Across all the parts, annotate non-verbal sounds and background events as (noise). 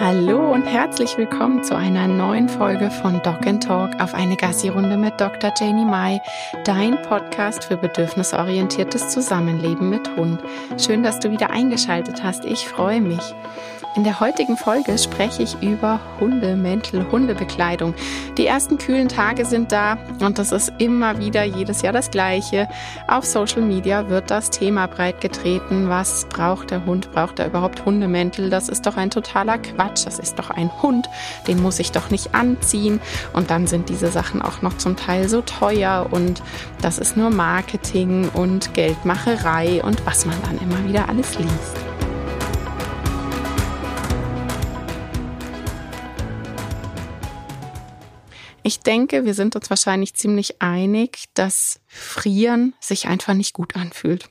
Hallo und herzlich willkommen zu einer neuen Folge von Dog and Talk auf eine Gassi-Runde mit Dr. Janie Mai, dein Podcast für bedürfnisorientiertes Zusammenleben mit Hund. Schön, dass du wieder eingeschaltet hast. Ich freue mich. In der heutigen Folge spreche ich über Hundemäntel, Hundebekleidung. Die ersten kühlen Tage sind da und das ist immer wieder jedes Jahr das Gleiche. Auf Social Media wird das Thema breit getreten. Was braucht der Hund? Braucht er überhaupt Hundemäntel? Das ist doch ein totaler Quatsch. Das ist doch ein Hund. Den muss ich doch nicht anziehen. Und dann sind diese Sachen auch noch zum Teil so teuer und das ist nur Marketing und Geldmacherei und was man dann immer wieder alles liest. Ich denke, wir sind uns wahrscheinlich ziemlich einig, dass Frieren sich einfach nicht gut anfühlt.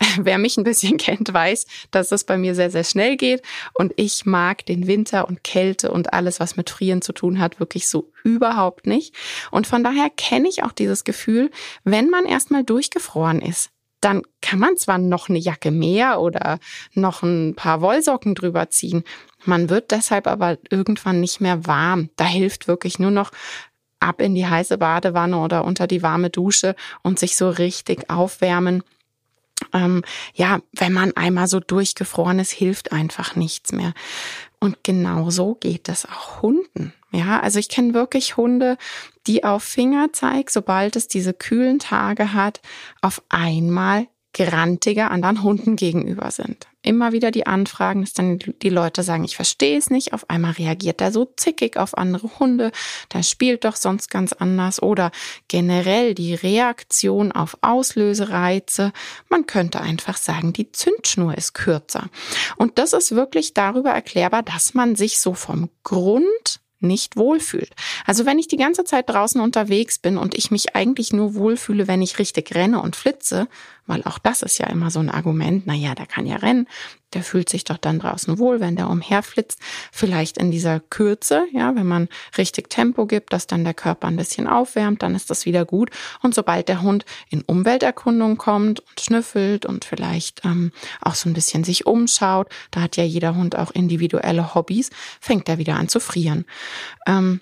(laughs) Wer mich ein bisschen (laughs) kennt, weiß, dass das bei mir sehr, sehr schnell geht und ich mag den Winter und Kälte und alles, was mit Frieren zu tun hat, wirklich so überhaupt nicht. Und von daher kenne ich auch dieses Gefühl, wenn man erstmal durchgefroren ist, dann kann man zwar noch eine Jacke mehr oder noch ein paar Wollsocken drüber ziehen. Man wird deshalb aber irgendwann nicht mehr warm. Da hilft wirklich nur noch ab in die heiße Badewanne oder unter die warme Dusche und sich so richtig aufwärmen. Ähm, ja, wenn man einmal so durchgefroren ist, hilft einfach nichts mehr. Und genau so geht es auch Hunden. Ja, also ich kenne wirklich Hunde, die auf Fingerzeig, sobald es diese kühlen Tage hat, auf einmal grantiger anderen Hunden gegenüber sind. Immer wieder die Anfragen, dass dann die Leute sagen, ich verstehe es nicht. Auf einmal reagiert er so zickig auf andere Hunde. Der spielt doch sonst ganz anders. Oder generell die Reaktion auf Auslösereize. Man könnte einfach sagen, die Zündschnur ist kürzer. Und das ist wirklich darüber erklärbar, dass man sich so vom Grund nicht wohlfühlt. Also wenn ich die ganze Zeit draußen unterwegs bin und ich mich eigentlich nur wohlfühle, wenn ich richtig renne und flitze, weil auch das ist ja immer so ein Argument, naja, der kann ja rennen, der fühlt sich doch dann draußen wohl, wenn der umherflitzt, vielleicht in dieser Kürze, ja, wenn man richtig Tempo gibt, dass dann der Körper ein bisschen aufwärmt, dann ist das wieder gut. Und sobald der Hund in Umwelterkundung kommt und schnüffelt und vielleicht ähm, auch so ein bisschen sich umschaut, da hat ja jeder Hund auch individuelle Hobbys, fängt er wieder an zu frieren. Ähm,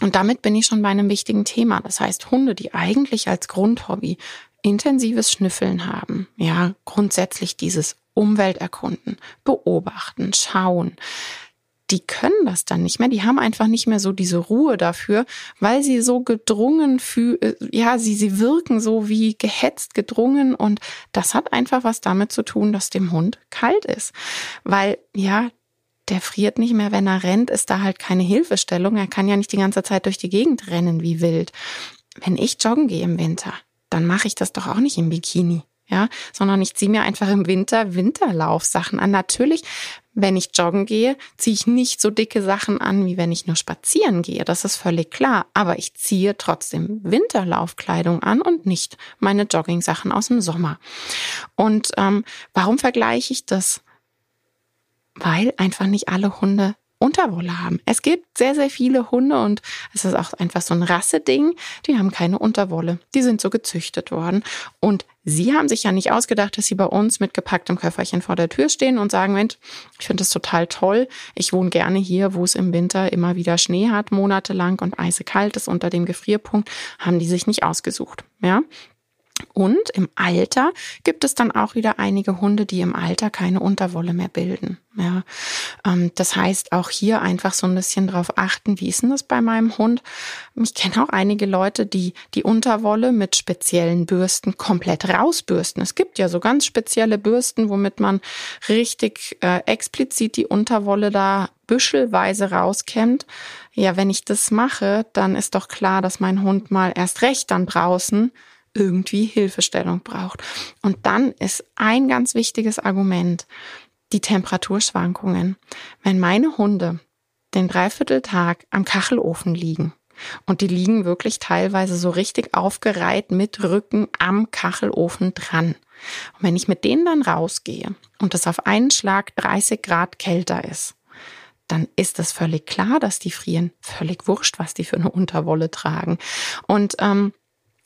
und damit bin ich schon bei einem wichtigen Thema. Das heißt, Hunde, die eigentlich als Grundhobby intensives Schnüffeln haben, ja, grundsätzlich dieses Umwelterkunden, beobachten, schauen, die können das dann nicht mehr. Die haben einfach nicht mehr so diese Ruhe dafür, weil sie so gedrungen fühlen, ja, sie, sie wirken so wie gehetzt, gedrungen und das hat einfach was damit zu tun, dass dem Hund kalt ist. Weil, ja, der friert nicht mehr, wenn er rennt, ist da halt keine Hilfestellung. Er kann ja nicht die ganze Zeit durch die Gegend rennen wie wild. Wenn ich joggen gehe im Winter, dann mache ich das doch auch nicht im Bikini. Ja, sondern ich ziehe mir einfach im Winter Winterlaufsachen an. Natürlich, wenn ich joggen gehe, ziehe ich nicht so dicke Sachen an, wie wenn ich nur spazieren gehe. Das ist völlig klar. Aber ich ziehe trotzdem Winterlaufkleidung an und nicht meine Jogging-Sachen aus dem Sommer. Und ähm, warum vergleiche ich das? Weil einfach nicht alle Hunde Unterwolle haben. Es gibt sehr, sehr viele Hunde und es ist auch einfach so ein Rasseding, die haben keine Unterwolle. Die sind so gezüchtet worden. Und sie haben sich ja nicht ausgedacht, dass sie bei uns mit gepacktem Köfferchen vor der Tür stehen und sagen, Mensch, ich finde das total toll. Ich wohne gerne hier, wo es im Winter immer wieder Schnee hat, monatelang und eisekalt ist unter dem Gefrierpunkt, haben die sich nicht ausgesucht. Ja, und im Alter gibt es dann auch wieder einige Hunde, die im Alter keine Unterwolle mehr bilden. Ja, ähm, das heißt auch hier einfach so ein bisschen drauf achten, wie ist denn das bei meinem Hund? Ich kenne auch einige Leute, die die Unterwolle mit speziellen Bürsten komplett rausbürsten. Es gibt ja so ganz spezielle Bürsten, womit man richtig äh, explizit die Unterwolle da büschelweise rauskämmt. Ja, wenn ich das mache, dann ist doch klar, dass mein Hund mal erst recht dann draußen irgendwie Hilfestellung braucht. Und dann ist ein ganz wichtiges Argument die Temperaturschwankungen. Wenn meine Hunde den Dreivierteltag am Kachelofen liegen und die liegen wirklich teilweise so richtig aufgereiht mit Rücken am Kachelofen dran. Und wenn ich mit denen dann rausgehe und es auf einen Schlag 30 Grad kälter ist, dann ist es völlig klar, dass die frieren. Völlig wurscht, was die für eine Unterwolle tragen. Und ähm,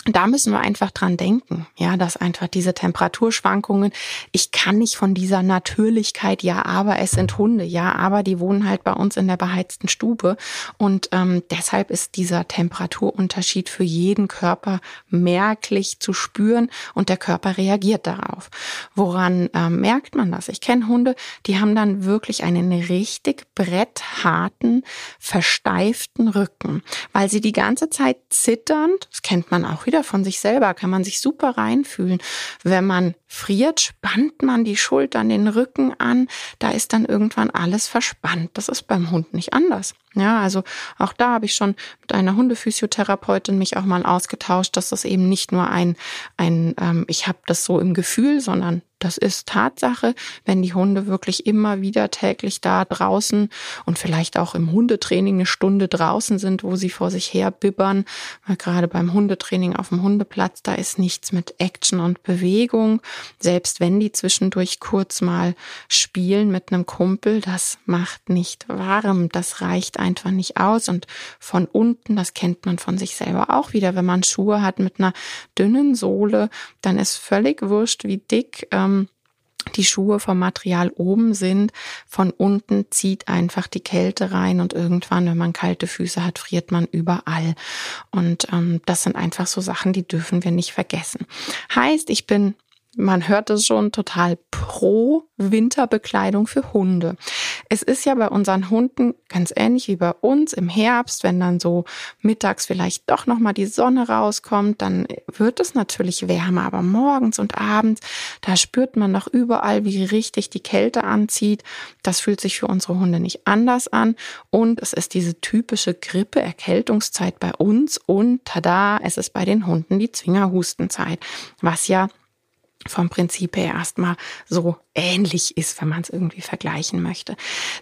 da müssen wir einfach dran denken, ja, dass einfach diese Temperaturschwankungen, ich kann nicht von dieser Natürlichkeit, ja, aber es sind Hunde, ja, aber die wohnen halt bei uns in der beheizten Stube und ähm, deshalb ist dieser Temperaturunterschied für jeden Körper merklich zu spüren und der Körper reagiert darauf. Woran ähm, merkt man das? Ich kenne Hunde, die haben dann wirklich einen richtig brettharten, versteiften Rücken, weil sie die ganze Zeit zitternd, das kennt man auch von sich selber, kann man sich super reinfühlen. Wenn man friert, spannt man die Schultern, den Rücken an, da ist dann irgendwann alles verspannt. Das ist beim Hund nicht anders. Ja, also auch da habe ich schon mit einer Hundephysiotherapeutin mich auch mal ausgetauscht, dass das eben nicht nur ein, ein ähm, ich habe das so im Gefühl, sondern das ist Tatsache, wenn die Hunde wirklich immer wieder täglich da draußen und vielleicht auch im Hundetraining eine Stunde draußen sind, wo sie vor sich her bibbern, weil gerade beim Hundetraining auf dem Hundeplatz, da ist nichts mit Action und Bewegung. Selbst wenn die zwischendurch kurz mal spielen mit einem Kumpel, das macht nicht warm, das reicht einfach nicht aus. Und von unten, das kennt man von sich selber auch wieder, wenn man Schuhe hat mit einer dünnen Sohle, dann ist völlig wurscht, wie dick ähm, die Schuhe vom Material oben sind. Von unten zieht einfach die Kälte rein und irgendwann, wenn man kalte Füße hat, friert man überall. Und ähm, das sind einfach so Sachen, die dürfen wir nicht vergessen. Heißt, ich bin man hört es schon total pro Winterbekleidung für Hunde. Es ist ja bei unseren Hunden ganz ähnlich wie bei uns im Herbst, wenn dann so mittags vielleicht doch noch mal die Sonne rauskommt, dann wird es natürlich wärmer, aber morgens und abends, da spürt man noch überall, wie richtig die Kälte anzieht. Das fühlt sich für unsere Hunde nicht anders an und es ist diese typische Grippe Erkältungszeit bei uns und tada, es ist bei den Hunden die Zwingerhustenzeit, was ja vom Prinzip her erstmal so ähnlich ist, wenn man es irgendwie vergleichen möchte.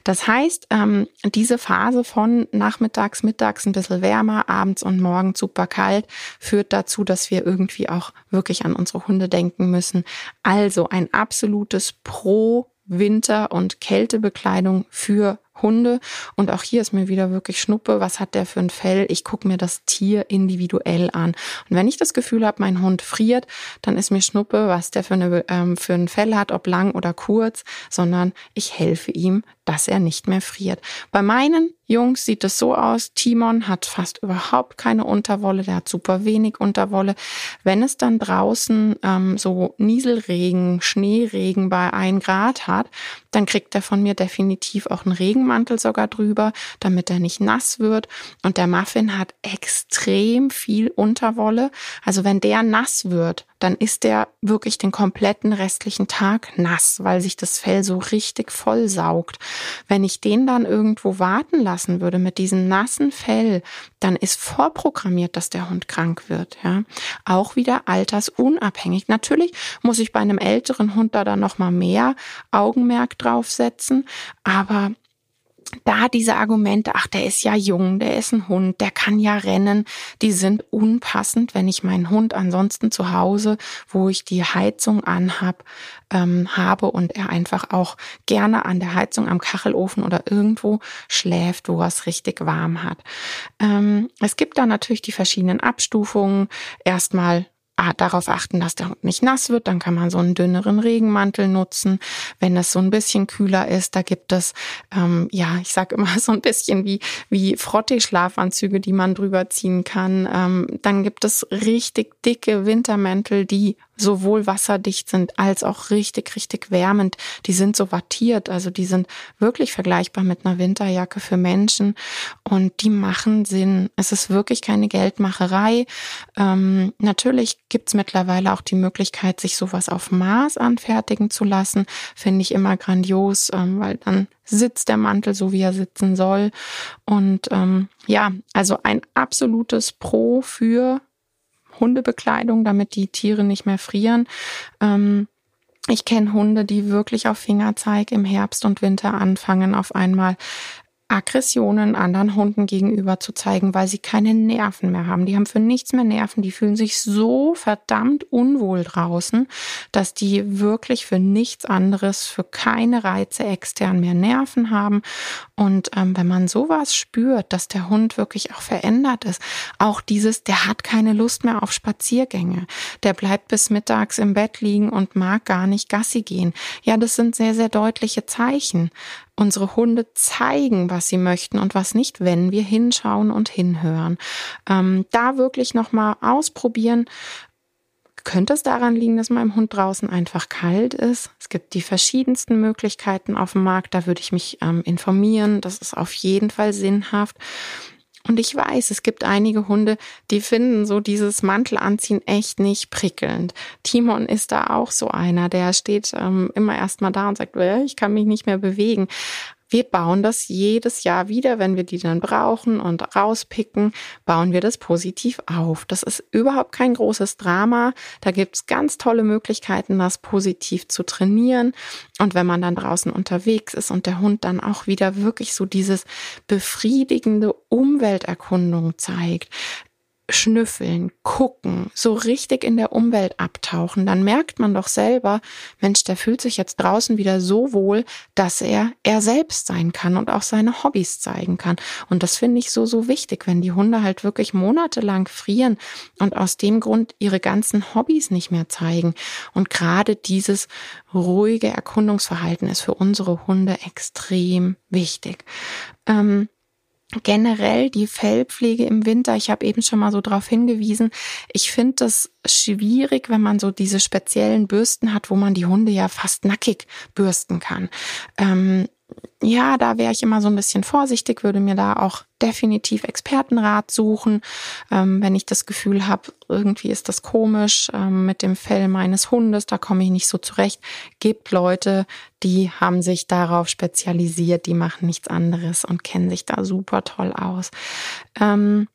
Das heißt, ähm, diese Phase von nachmittags, mittags ein bisschen wärmer, abends und morgens super kalt, führt dazu, dass wir irgendwie auch wirklich an unsere Hunde denken müssen. Also ein absolutes Pro Winter- und Kältebekleidung für Hunde. Und auch hier ist mir wieder wirklich Schnuppe, was hat der für ein Fell? Ich gucke mir das Tier individuell an. Und wenn ich das Gefühl habe, mein Hund friert, dann ist mir Schnuppe, was der für, eine, ähm, für ein Fell hat, ob lang oder kurz, sondern ich helfe ihm, dass er nicht mehr friert. Bei meinen Jungs sieht es so aus, Timon hat fast überhaupt keine Unterwolle, der hat super wenig Unterwolle. Wenn es dann draußen ähm, so Nieselregen, Schneeregen bei ein Grad hat, dann kriegt er von mir definitiv auch einen Regenmantel sogar drüber, damit er nicht nass wird. Und der Muffin hat extrem viel Unterwolle. Also wenn der nass wird, dann ist der wirklich den kompletten restlichen Tag nass, weil sich das Fell so richtig voll saugt. Wenn ich den dann irgendwo warten lassen würde mit diesem nassen Fell, dann ist vorprogrammiert, dass der Hund krank wird. Ja, auch wieder altersunabhängig. Natürlich muss ich bei einem älteren Hund da dann noch mal mehr Augenmerk draufsetzen, aber da diese Argumente, ach, der ist ja jung, der ist ein Hund, der kann ja rennen, die sind unpassend, wenn ich meinen Hund ansonsten zu Hause, wo ich die Heizung anhab, ähm, habe und er einfach auch gerne an der Heizung am Kachelofen oder irgendwo schläft, wo er es richtig warm hat. Ähm, es gibt da natürlich die verschiedenen Abstufungen. Erstmal darauf achten, dass der Hund nicht nass wird. Dann kann man so einen dünneren Regenmantel nutzen. Wenn es so ein bisschen kühler ist, da gibt es, ähm, ja, ich sage immer (laughs) so ein bisschen wie, wie Frottee-Schlafanzüge, die man drüber ziehen kann. Ähm, dann gibt es richtig dicke Wintermäntel, die sowohl wasserdicht sind als auch richtig, richtig wärmend. Die sind so wattiert, also die sind wirklich vergleichbar mit einer Winterjacke für Menschen und die machen Sinn. Es ist wirklich keine Geldmacherei. Ähm, natürlich gibt's mittlerweile auch die Möglichkeit, sich sowas auf Maß anfertigen zu lassen. Finde ich immer grandios, ähm, weil dann sitzt der Mantel so, wie er sitzen soll. Und ähm, ja, also ein absolutes Pro für Hundebekleidung, damit die Tiere nicht mehr frieren. Ähm, ich kenne Hunde, die wirklich auf Fingerzeig im Herbst und Winter anfangen, auf einmal Aggressionen anderen Hunden gegenüber zu zeigen, weil sie keine Nerven mehr haben. Die haben für nichts mehr Nerven. Die fühlen sich so verdammt unwohl draußen, dass die wirklich für nichts anderes, für keine Reize extern mehr Nerven haben. Und ähm, wenn man sowas spürt, dass der Hund wirklich auch verändert ist, auch dieses, der hat keine Lust mehr auf Spaziergänge, der bleibt bis mittags im Bett liegen und mag gar nicht Gassi gehen. Ja, das sind sehr, sehr deutliche Zeichen unsere Hunde zeigen, was sie möchten und was nicht, wenn wir hinschauen und hinhören. Ähm, da wirklich nochmal ausprobieren. Könnte es daran liegen, dass meinem Hund draußen einfach kalt ist? Es gibt die verschiedensten Möglichkeiten auf dem Markt. Da würde ich mich ähm, informieren. Das ist auf jeden Fall sinnhaft. Und ich weiß, es gibt einige Hunde, die finden so dieses Mantelanziehen echt nicht prickelnd. Timon ist da auch so einer, der steht ähm, immer erstmal da und sagt, äh, ich kann mich nicht mehr bewegen. Wir bauen das jedes Jahr wieder, wenn wir die dann brauchen und rauspicken, bauen wir das positiv auf. Das ist überhaupt kein großes Drama. Da gibt's ganz tolle Möglichkeiten, das positiv zu trainieren. Und wenn man dann draußen unterwegs ist und der Hund dann auch wieder wirklich so dieses befriedigende Umwelterkundung zeigt, schnüffeln, gucken, so richtig in der Umwelt abtauchen, dann merkt man doch selber, Mensch, der fühlt sich jetzt draußen wieder so wohl, dass er er selbst sein kann und auch seine Hobbys zeigen kann. Und das finde ich so, so wichtig, wenn die Hunde halt wirklich monatelang frieren und aus dem Grund ihre ganzen Hobbys nicht mehr zeigen. Und gerade dieses ruhige Erkundungsverhalten ist für unsere Hunde extrem wichtig. Ähm, generell die Fellpflege im Winter, ich habe eben schon mal so darauf hingewiesen, ich finde das schwierig, wenn man so diese speziellen Bürsten hat, wo man die Hunde ja fast nackig bürsten kann. Ähm, ja, da wäre ich immer so ein bisschen vorsichtig, würde mir da auch definitiv Expertenrat suchen, ähm, wenn ich das Gefühl habe, irgendwie ist das komisch ähm, mit dem Fell meines Hundes, da komme ich nicht so zurecht. Gibt Leute, die haben sich darauf spezialisiert, die machen nichts anderes und kennen sich da super toll aus. Ähm,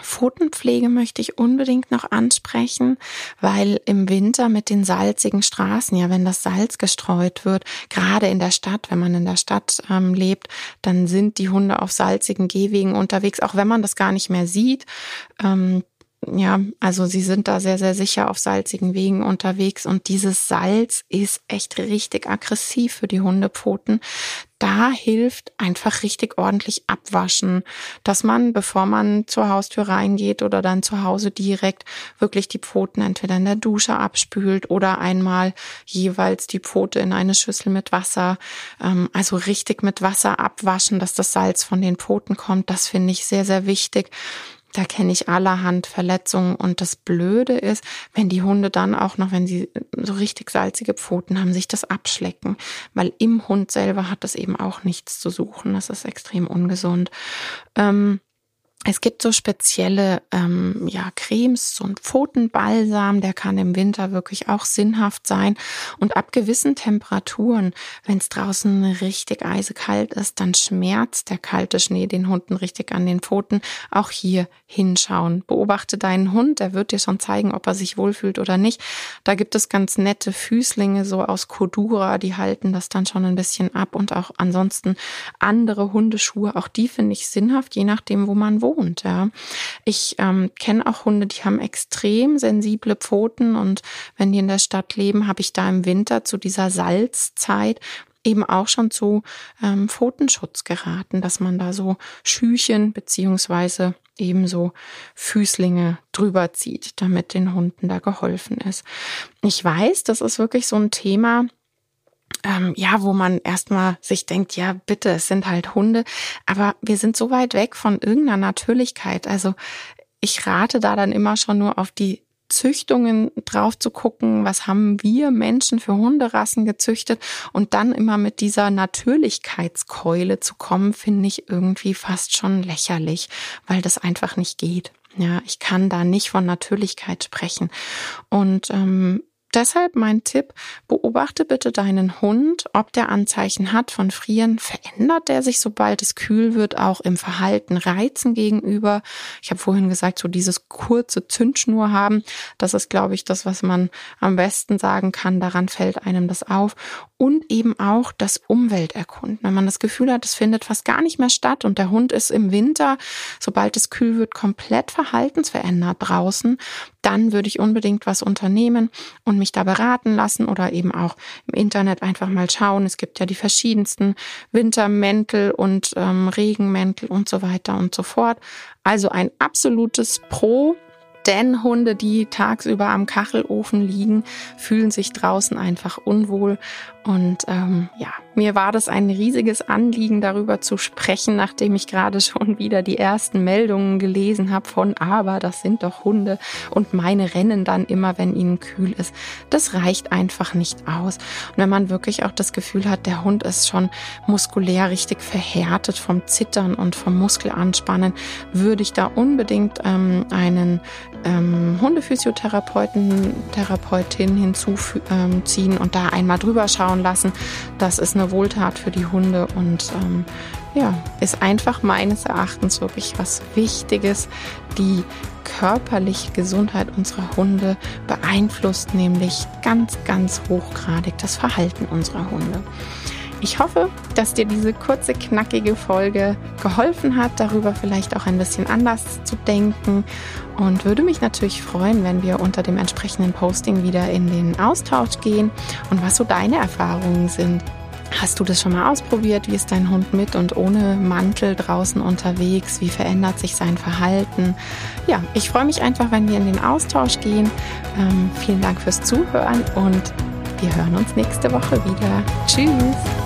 Pfotenpflege möchte ich unbedingt noch ansprechen, weil im Winter mit den salzigen Straßen, ja, wenn das Salz gestreut wird, gerade in der Stadt, wenn man in der Stadt ähm, lebt, dann sind die Hunde auf salzigen Gehwegen unterwegs, auch wenn man das gar nicht mehr sieht. Ähm, ja, also sie sind da sehr, sehr sicher auf salzigen Wegen unterwegs und dieses Salz ist echt richtig aggressiv für die Hundepfoten. Da hilft einfach richtig ordentlich abwaschen, dass man, bevor man zur Haustür reingeht oder dann zu Hause direkt wirklich die Pfoten entweder in der Dusche abspült oder einmal jeweils die Pfote in eine Schüssel mit Wasser, ähm, also richtig mit Wasser abwaschen, dass das Salz von den Pfoten kommt. Das finde ich sehr, sehr wichtig. Da kenne ich allerhand Verletzungen. Und das Blöde ist, wenn die Hunde dann auch noch, wenn sie so richtig salzige Pfoten haben, sich das abschlecken. Weil im Hund selber hat das eben auch nichts zu suchen. Das ist extrem ungesund. Ähm, es gibt so spezielle ähm, ja, Cremes, so ein Pfotenbalsam, der kann im Winter wirklich auch sinnhaft sein. Und ab gewissen Temperaturen, wenn es draußen richtig eisekalt ist, dann schmerzt der kalte Schnee den Hunden richtig an den Pfoten. Auch hier hinschauen. Beobachte deinen Hund, der wird dir schon zeigen, ob er sich wohlfühlt oder nicht. Da gibt es ganz nette Füßlinge so aus Kodura, die halten das dann schon ein bisschen ab. Und auch ansonsten andere Hundeschuhe, auch die finde ich sinnhaft, je nachdem, wo man wohnt wohnt. Ja. Ich ähm, kenne auch Hunde, die haben extrem sensible Pfoten und wenn die in der Stadt leben, habe ich da im Winter zu dieser Salzzeit eben auch schon zu ähm, Pfotenschutz geraten, dass man da so Schüchen beziehungsweise ebenso Füßlinge drüber zieht, damit den Hunden da geholfen ist. Ich weiß, das ist wirklich so ein Thema, ähm, ja, wo man erstmal sich denkt, ja, bitte, es sind halt Hunde, aber wir sind so weit weg von irgendeiner Natürlichkeit. Also ich rate da dann immer schon nur auf die Züchtungen drauf zu gucken, was haben wir Menschen für Hunderassen gezüchtet und dann immer mit dieser Natürlichkeitskeule zu kommen, finde ich irgendwie fast schon lächerlich, weil das einfach nicht geht. Ja, ich kann da nicht von Natürlichkeit sprechen. Und ähm, Deshalb mein Tipp, beobachte bitte deinen Hund, ob der Anzeichen hat von Frieren. Verändert der sich, sobald es kühl wird, auch im Verhalten Reizen gegenüber? Ich habe vorhin gesagt, so dieses kurze Zündschnur haben, das ist, glaube ich, das, was man am besten sagen kann. Daran fällt einem das auf. Und eben auch das Umwelterkunden. Wenn man das Gefühl hat, es findet fast gar nicht mehr statt und der Hund ist im Winter, sobald es kühl wird, komplett verhaltensverändert draußen, dann würde ich unbedingt was unternehmen und mich da beraten lassen oder eben auch im Internet einfach mal schauen. Es gibt ja die verschiedensten Wintermäntel und ähm, Regenmäntel und so weiter und so fort. Also ein absolutes Pro denn Hunde, die tagsüber am Kachelofen liegen, fühlen sich draußen einfach unwohl. Und ähm, ja, mir war das ein riesiges Anliegen, darüber zu sprechen, nachdem ich gerade schon wieder die ersten Meldungen gelesen habe von, aber das sind doch Hunde und meine rennen dann immer, wenn ihnen kühl ist. Das reicht einfach nicht aus. Und wenn man wirklich auch das Gefühl hat, der Hund ist schon muskulär richtig verhärtet vom Zittern und vom Muskelanspannen, würde ich da unbedingt ähm, einen ähm, Hundephysiotherapeuten, Therapeutin hinzuziehen ähm, und da einmal drüber schauen lassen. Das ist Wohltat für die Hunde und ähm, ja, ist einfach meines Erachtens wirklich was Wichtiges. Die körperliche Gesundheit unserer Hunde beeinflusst nämlich ganz, ganz hochgradig das Verhalten unserer Hunde. Ich hoffe, dass dir diese kurze, knackige Folge geholfen hat, darüber vielleicht auch ein bisschen anders zu denken und würde mich natürlich freuen, wenn wir unter dem entsprechenden Posting wieder in den Austausch gehen und was so deine Erfahrungen sind. Hast du das schon mal ausprobiert? Wie ist dein Hund mit und ohne Mantel draußen unterwegs? Wie verändert sich sein Verhalten? Ja, ich freue mich einfach, wenn wir in den Austausch gehen. Ähm, vielen Dank fürs Zuhören und wir hören uns nächste Woche wieder. Tschüss!